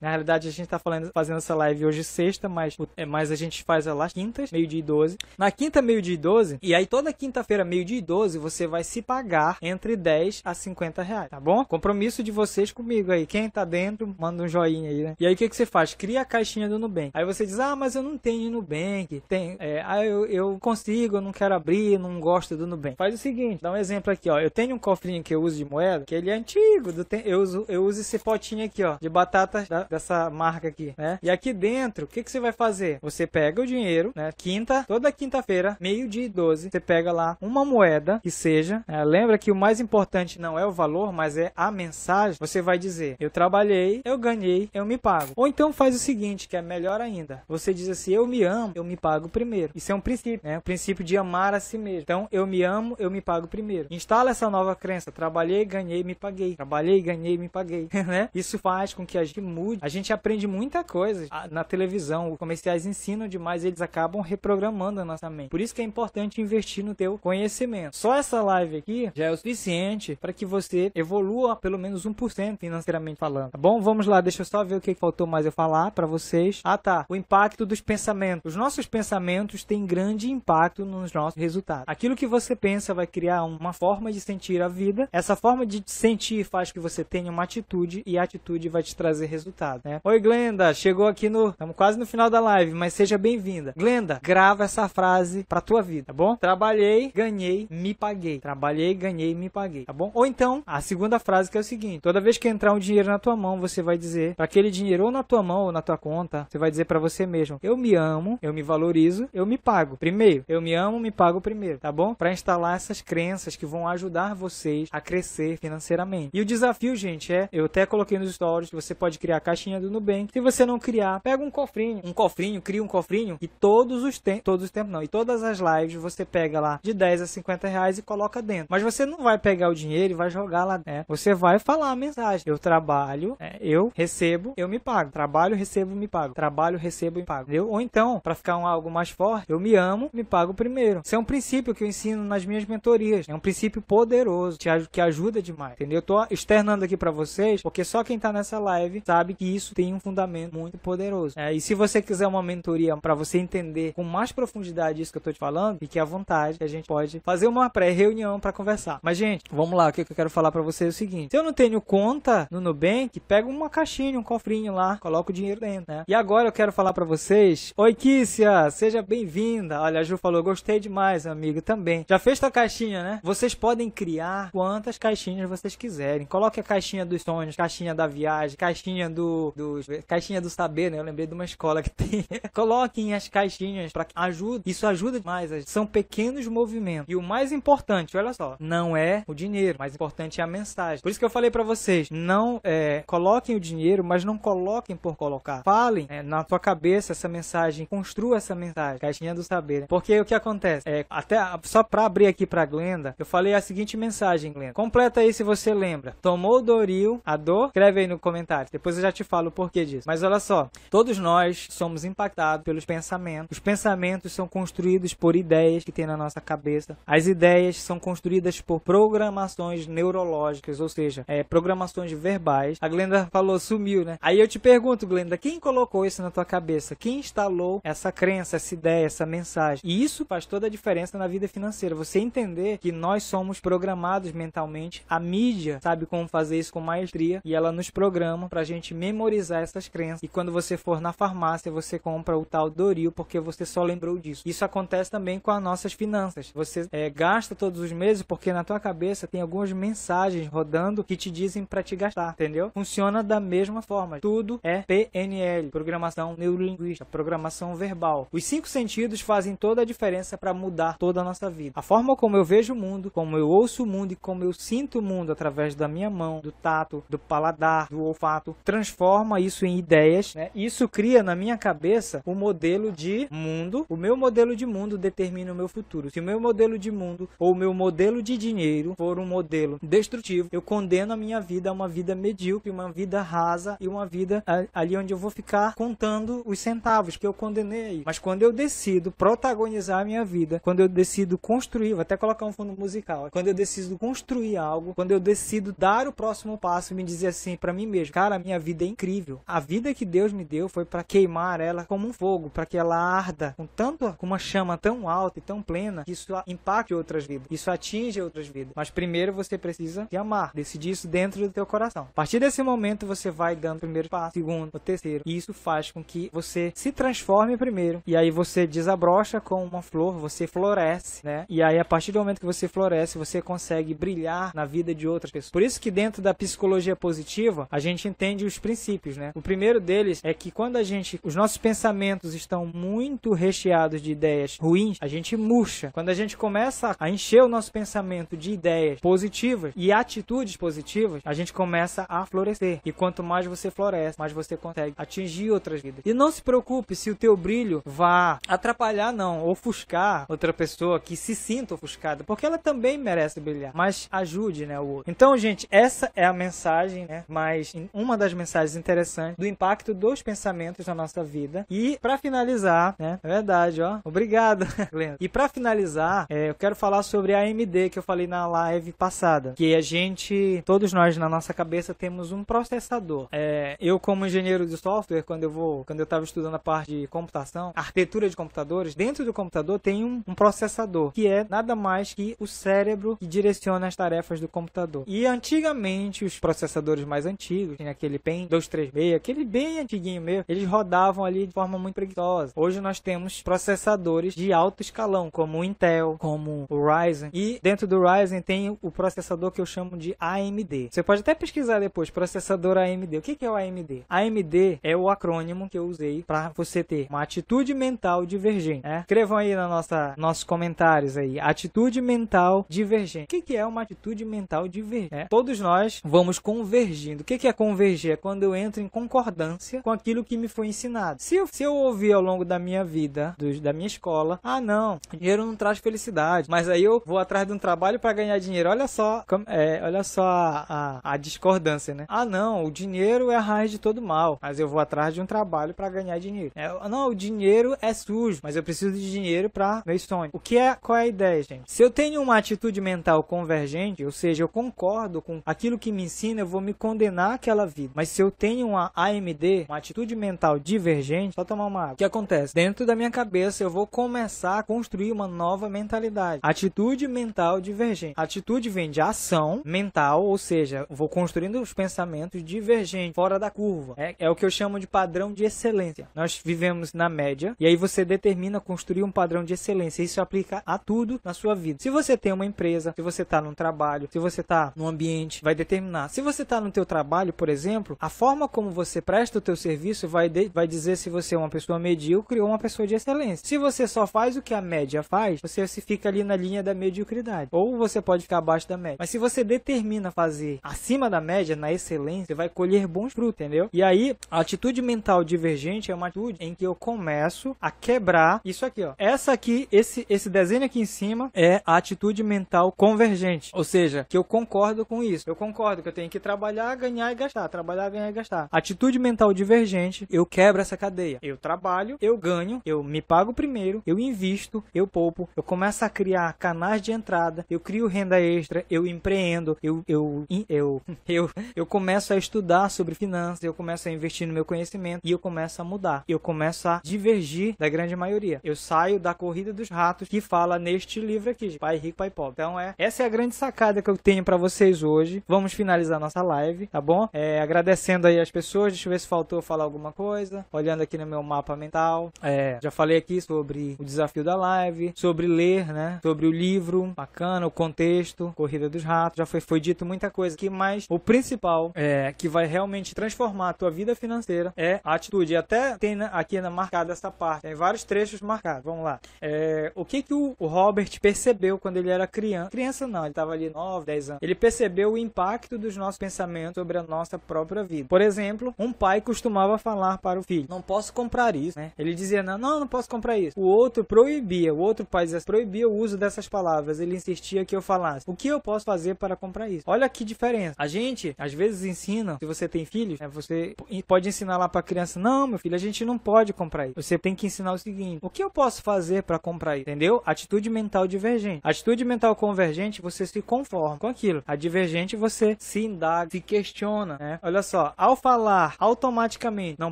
Na realidade, a gente tá falando, fazendo essa live hoje sexta, mas, é, mas a gente faz ela quintas, meio-dia e 12. Na quinta, meio-dia e 12, e aí toda quinta-feira, meio-dia e 12, você vai se pagar entre 10 a 50 reais, tá bom? Compromisso de vocês comigo aí. Quem tá dentro, manda um joinha aí, né? E aí o que, que você faz? Cria a caixinha do Nubank. Aí você diz, ah, mas eu não tenho Nubank. Tem, é, ah, eu, eu consigo, eu não quero abrir, não gosto do Nubank. Faz o seguinte, dá um exemplo aqui, ó. Eu tenho um cofrinho que eu uso de moeda, que ele é antigo. Eu, uso, eu uso esse potinho aqui, ó, de batata da, dessa marca aqui, né? E aqui dentro, o que, que você vai fazer? Você pega o dinheiro, né? Quinta, toda quinta-feira, meio-dia e 12, você pega lá uma moeda que seja. É, lembra que o mais importante não é o valor, mas é a mensagem. Você vai dizer: Eu trabalhei, eu ganhei, eu me pago. Ou então faz o seguinte, que é melhor ainda. Você diz assim: Eu me amo, eu me pago primeiro. Isso é um princípio, né? O princípio de amar a si mesmo. Então, eu me amo, eu me pago primeiro. Instala essa nova crença. Trabalhei, ganhei, me paguei. Trabalhei, ganhei, me paguei. né? Isso faz com que a gente mude. A gente aprende muita coisa na televisão. Os comerciais ensinam demais, eles acabam reprogramando a nossa mente. Por isso que é importante investir no teu conhecimento. Só essa live aqui já é o suficiente para que você evolua pelo menos 1% financeiramente falando. Tá bom? Vamos lá, deixa eu só ver o que faltou mais eu falar para vocês. Ah, tá. O impacto dos pensamentos. Os nossos pensamentos têm grande impacto nos nossos resultados. Aquilo que você pensa vai criar uma forma de sentir a vida. Essa forma de sentir faz que você tenha uma atitude e a atitude vai te trazer resultado, né? Oi, Glenda, chegou aqui no, estamos quase no final da live, mas seja bem-vinda. Glenda, grava essa frase para tua vida, tá bom? Trabalhei, ganhei, me paguei. Trabalhei, ganhei, me paguei, tá bom? Ou então, a segunda frase que é o seguinte: toda vez que entrar um dinheiro na tua mão, você vai dizer para aquele dinheiro ou na tua mão ou na tua conta, você vai dizer para você mesmo: eu me amo, eu me valorizo, eu me pago. Primeiro, eu me amo, me pago primeiro, tá bom? Para instalar essas crenças que vão ajudar vocês a crescer financeiramente. E o desafio, gente, é, eu até coloquei nos stories que você pode criar a caixinha do Nubank. Se você não criar, pega um cofrinho, um cofrinho, cria um cofrinho e todos os tempos, todos os tempos não, e todas as lives você pega lá de 10 a 50 reais e coloca dentro. Mas você não vai pegar o dinheiro e vai jogar lá, né? Você vai falar a mensagem. Eu trabalho, é, eu recebo, eu me pago. Trabalho, recebo, me pago. Trabalho, recebo, me pago. Entendeu? Ou então, para ficar um, algo mais forte, eu me amo, me pago primeiro. Isso é um princípio que eu ensino nas minhas mentorias. É um princípio poderoso, que ajuda demais. Entendeu? Eu tô externando aqui para vocês, porque só quem tá nessa live sabe que isso tem um fundamento muito poderoso. É, e se você quiser uma mentoria para você entender com mais profundidade isso que eu tô te falando, fique à vontade, a gente pode fazer uma pré-reunião para conversar. Mas, gente, vamos lá, o que eu quero falar para vocês é o seguinte: se eu não tenho conta no Nubank, pega uma caixinha, um cofrinho lá, coloca o dinheiro dentro, né? E agora eu quero falar para vocês. Oi, Kícia, seja bem-vinda. Olha, a Ju falou, gostei demais, amigo, também. Já fez tua caixinha, né? Vocês podem criar quantas caixinhas vocês quiserem. Coloque a caixinha dos sonhos, caixinha da viagem, caixinha do, do caixinha do saber, né? Eu lembrei de uma escola que tem. Coloquem as caixinhas para ajuda. Isso ajuda demais. São pequenos movimentos. E o mais importante, olha só, não é o dinheiro, o mais importante é a mensagem. Por isso que eu falei para vocês, não é, coloquem o dinheiro, mas não coloquem por colocar. Falem é, na tua cabeça essa mensagem, construa essa mensagem, caixinha do saber. Né? Porque o que acontece? É, até só para abrir aqui para Glenda, eu falei a seguinte mensagem, Glenda. Completa aí se você lembra. Tomou Doril, a dor? Escreve aí no comentário. Depois eu já te falo o porquê disso. Mas olha só, todos nós somos impactados pelos pensamentos. Os pensamentos são construídos por ideias que tem na nossa cabeça. As ideias são construídas por programações neurológicas, ou seja, é, programações verbais. A Glenda falou, sumiu, né? Aí eu te pergunto, Glenda, quem colocou isso na tua cabeça? Quem instalou essa crença, essa ideia, essa mensagem? E isso faz toda a diferença na vida financeira. Você entender que nós somos programados mentalmente. A mídia sabe como fazer isso com maestria e ela nos programa pra gente memorizar essas crenças. E quando você for na farmácia, você compra o tal Doril porque você só lembrou disso. Isso acontece também com as nossas finanças. Você é, gasta todos os meses porque na tua cabeça tem algumas mensagens rodando que te dizem para te gastar, entendeu? Funciona da mesma forma. Tudo é PNL, programação neurolinguística, programação verbal. Os cinco sentidos fazem toda a diferença para mudar toda a nossa vida. A forma como eu vejo o mundo, como eu ouço o mundo e como eu sinto o mundo através da minha mão, do tato, do paladar, do olfato, transforma isso em ideias, né? Isso cria na minha cabeça o um modelo de mundo. O meu modelo de mundo determina o meu futuro. Se o meu modelo de mundo ou o meu modelo de dinheiro for um modelo destrutivo, eu condeno a minha vida a uma vida medíocre, uma vida rasa e uma vida ali onde eu vou ficar contando os centavos que eu condenei. Mas quando eu decido protagonizar a minha vida, quando eu decido construir, vou até colocar colocar um fundo musical. Quando eu decido construir algo, quando eu decido dar o próximo passo e me dizer assim para mim mesmo, cara, minha vida é incrível. A vida que Deus me deu foi para queimar ela como um fogo, para que ela arda com tanto, com uma chama tão alta e tão plena que isso impacte outras vidas, isso atinge outras vidas. Mas primeiro você precisa de amar, decidir isso dentro do teu coração. A partir desse momento você vai dando o primeiro passo, segundo, o terceiro, e isso faz com que você se transforme primeiro e aí você desabrocha com uma flor, você floresce, né? E aí a partir do momento que você floresce, você consegue brilhar na vida de outras pessoas. Por isso que dentro da psicologia positiva, a gente entende os princípios, né? O primeiro deles é que quando a gente, os nossos pensamentos estão muito recheados de ideias ruins, a gente murcha. Quando a gente começa a encher o nosso pensamento de ideias positivas e atitudes positivas, a gente começa a florescer. E quanto mais você floresce, mais você consegue atingir outras vidas. E não se preocupe se o teu brilho vá atrapalhar, não, ofuscar outra pessoa que se sinta ofuscada, porque ela também merece brilhar. Mas ajude, né, o outro. Então, gente, essa é a mensagem, né? Mas uma das mensagens interessantes do impacto dos pensamentos na nossa vida. E para finalizar, né? É verdade, ó. Obrigado, Glenn. E para finalizar, é, eu quero falar sobre a AMD que eu falei na live passada, que a gente, todos nós na nossa cabeça temos um processador. É, eu como engenheiro de software, quando eu vou, quando eu estava estudando a parte de computação, arquitetura de computadores, dentro do computador tem um, um processador que é nada mais que o cérebro que direciona as tarefas do computador. E antigamente os processadores mais antigos, aquele PEN 236, aquele bem antiguinho mesmo, eles rodavam ali de forma muito preguiçosa. Hoje nós temos processadores de alto escalão, como o Intel, como o Ryzen. E dentro do Ryzen tem o processador que eu chamo de AMD. Você pode até pesquisar depois, processador AMD. O que é o AMD? AMD é o acrônimo que eu usei para você ter uma atitude mental divergente. Né? Escrevam aí na nossa nossos comentários aí, atitude mental divergente. O que é uma atitude mental divergente? É, todos nós vamos convergindo. O que é convergir? É quando eu entro em concordância com aquilo que me foi ensinado. Se eu, se eu ouvir ao longo da minha vida, do, da minha escola, ah não, dinheiro não traz felicidade, mas aí eu vou atrás de um trabalho para ganhar dinheiro. Olha só, é, olha só a, a, a, discordância, né? Ah não, o dinheiro é a raiz de todo mal, mas eu vou atrás de um trabalho para ganhar dinheiro. É, não, o dinheiro é sujo, mas eu preciso de dinheiro para meu sonho. O que é, qual é a ideia, gente? Se eu tenho uma atitude mental convergente, ou seja, eu concordo com aquilo que me ensina, eu vou me condenar àquela vida. Mas se eu tenho uma AMD, uma atitude mental divergente, só tomar uma água. O que acontece? Dentro da minha cabeça eu vou começar a construir uma nova mentalidade. Atitude mental divergente. Atitude vem de ação mental, ou seja, vou construindo os pensamentos divergentes, fora da curva. É, é o que eu chamo de padrão de excelência. Nós vivemos na média e aí você determina construir um padrão de excelência. Isso aplica a tudo na sua vida. Se você tem uma empresa, se você está num trabalho, se você está num ambiente, vai determinar. Se você está no teu trabalho, por exemplo, a forma como você presta o teu serviço vai, de, vai dizer se você é uma pessoa medíocre ou uma pessoa de excelência. Se você só faz o que a média faz, você se fica ali na linha da mediocridade. Ou você pode ficar abaixo da média. Mas se você determina fazer acima da média, na excelência, você vai colher bons frutos, entendeu? E aí, a atitude mental divergente é uma atitude em que eu começo a quebrar isso aqui, ó. Essa aqui, esse, esse desenho aqui em cima é a atitude mental convergente. Ou seja, que eu concordo com isso. Eu concordo que eu tenho que trabalhar, ganhar e gastar. Trabalhar, ganhar e gastar. Atitude mental divergente, eu quebro essa cadeia. Eu trabalho, eu ganho, eu me pago primeiro, eu invisto, eu poupo, eu começo a criar canais de entrada, eu crio renda extra, eu empreendo, eu, eu, eu, eu, eu começo a estudar sobre finanças, eu começo a investir no meu conhecimento e eu começo a mudar. Eu começo a divergir da grande maioria. Eu saio da corrida dos ratos que fala neste livro aqui, Pai Rico, Pai Pobre. Então é essa é a grande sacada que eu tenho para vocês hoje. Vamos finalizar nossa live, tá bom? É, agradecendo aí as pessoas. Deixa eu ver se faltou falar alguma coisa. Olhando aqui no meu mapa mental. É, já falei aqui sobre o desafio da live, sobre ler, né? Sobre o livro, bacana, o contexto, Corrida dos Ratos. Já foi, foi dito muita coisa aqui, mas o principal é que vai realmente transformar a tua vida financeira é a atitude. Até tem aqui na marcada essa parte. Tem vários trechos marcados. Vamos lá. É, o que que o, o Robert percebeu quando ele era criança? Criança não, ele estava ali 9, 10 anos. Ele percebeu o impacto dos nossos pensamentos sobre a nossa própria vida. Por exemplo, um pai costumava falar para o filho: Não posso comprar isso, né? Ele dizia: Não, não, não posso comprar isso. O outro proibia, o outro pai dizia, proibia o uso dessas palavras. Ele insistia que eu falasse: O que eu posso fazer para comprar isso? Olha que diferença. A gente, às vezes, ensina, se você tem filhos, né, você pode ensinar lá para a criança: Não, meu filho, a gente não pode comprar isso. Você tem que ensinar o seguinte: O que eu posso fazer para comprar isso? Entendeu? Atitude mental divergente divergente. Atitude mental convergente, você se conforma com aquilo. A divergente, você se indaga, se questiona, né? Olha só, ao falar automaticamente, não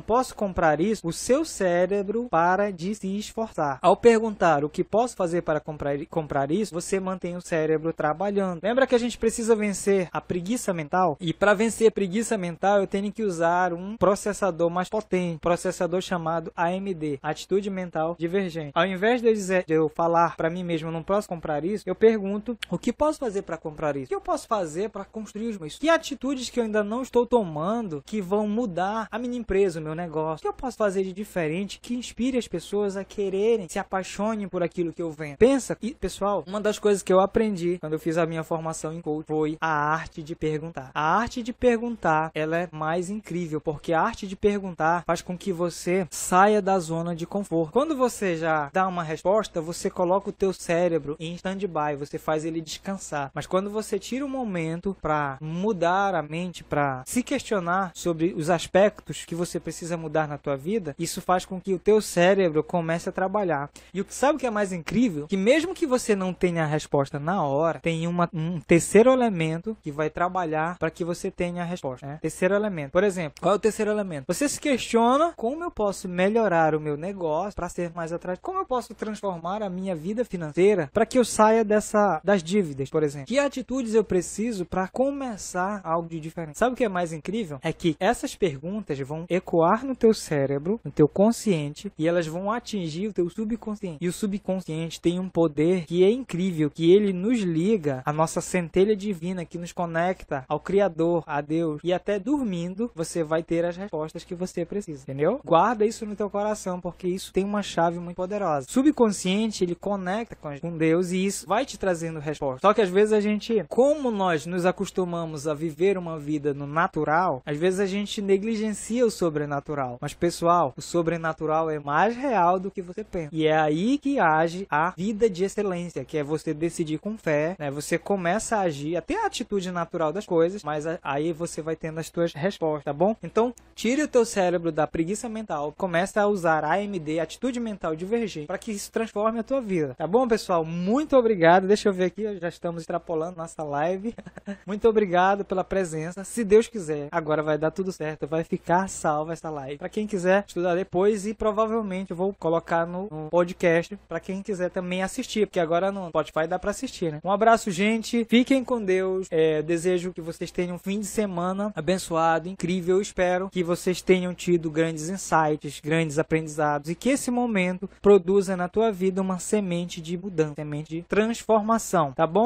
posso comprar isso, o seu cérebro para de se esforçar. Ao perguntar o que posso fazer para comprar, comprar isso, você mantém o cérebro trabalhando. Lembra que a gente precisa vencer a preguiça mental? E para vencer a preguiça mental, eu tenho que usar um processador mais potente, processador chamado AMD, atitude mental divergente. Ao invés de eu, dizer, de eu falar para mim mesmo, não posso comprar isso, eu pergunto o que posso fazer para comprar isso? O que eu posso fazer para construir meus? Que atitudes que eu ainda não estou tomando que vão mudar a minha empresa, o meu negócio? O que eu posso fazer de diferente que inspire as pessoas a quererem, se apaixonem por aquilo que eu vendo? Pensa, e pessoal, uma das coisas que eu aprendi quando eu fiz a minha formação em coach foi a arte de perguntar. A arte de perguntar, ela é mais incrível, porque a arte de perguntar faz com que você saia da zona de conforto. Quando você já dá uma resposta, você coloca o teu cérebro em stand-by, você faz ele descansar. Mas quando você tira um momento para mudar a mente, para se questionar sobre os aspectos que você precisa mudar na tua vida, isso faz com que o teu cérebro comece a trabalhar. E o que sabe o que é mais incrível? Que mesmo que você não tenha a resposta na hora, tem uma, um terceiro elemento que vai trabalhar para que você tenha a resposta. Né? Terceiro elemento. Por exemplo, qual é o terceiro elemento? Você se questiona como eu posso melhorar o meu negócio para ser mais atrativo? Como eu posso transformar a minha vida financeira para que eu saia dessa das dívidas, por exemplo? Que atitudes eu preciso para começar algo de diferente? Sabe o que é mais incrível? É que essas perguntas vão ecoar no teu cérebro, no teu consciente e elas vão atingir o teu subconsciente. E o subconsciente tem um poder que é incrível, que ele nos liga à nossa centelha divina que nos conecta ao criador, a Deus. E até dormindo, você vai ter as respostas que você precisa, entendeu? Guarda isso no teu coração, porque isso tem uma chave muito poderosa. Subconsciente, ele conecta com Deus e isso vai te trazendo respostas. Só que às vezes a gente, como nós nos acostumamos a viver uma vida no natural, às vezes a gente negligencia o sobrenatural. Mas pessoal, o sobrenatural é mais real do que você pensa. E é aí que age a vida de excelência, que é você decidir com fé, né? Você começa a agir, até a atitude natural das coisas, mas aí você vai tendo as suas respostas, tá bom? Então, tire o teu cérebro da preguiça mental, comece a usar AMD, atitude mental divergente, para que isso transforme a tua vida. Tá bom, pessoal? Muito obrigado. Deixa eu ver aqui, já estamos extrapolando nossa live. Muito obrigado pela presença. Se Deus quiser, agora vai dar tudo certo, vai ficar salva essa live. Para quem quiser estudar depois e provavelmente vou colocar no, no podcast para quem quiser também assistir, porque agora no Spotify dá para assistir, né? Um abraço, gente. Fiquem com Deus. É, desejo que vocês tenham um fim de semana abençoado, incrível. Eu espero que vocês tenham tido grandes insights, grandes aprendizados e que esse momento produza na tua vida uma semente de mudança, semente de transformação, tá bom?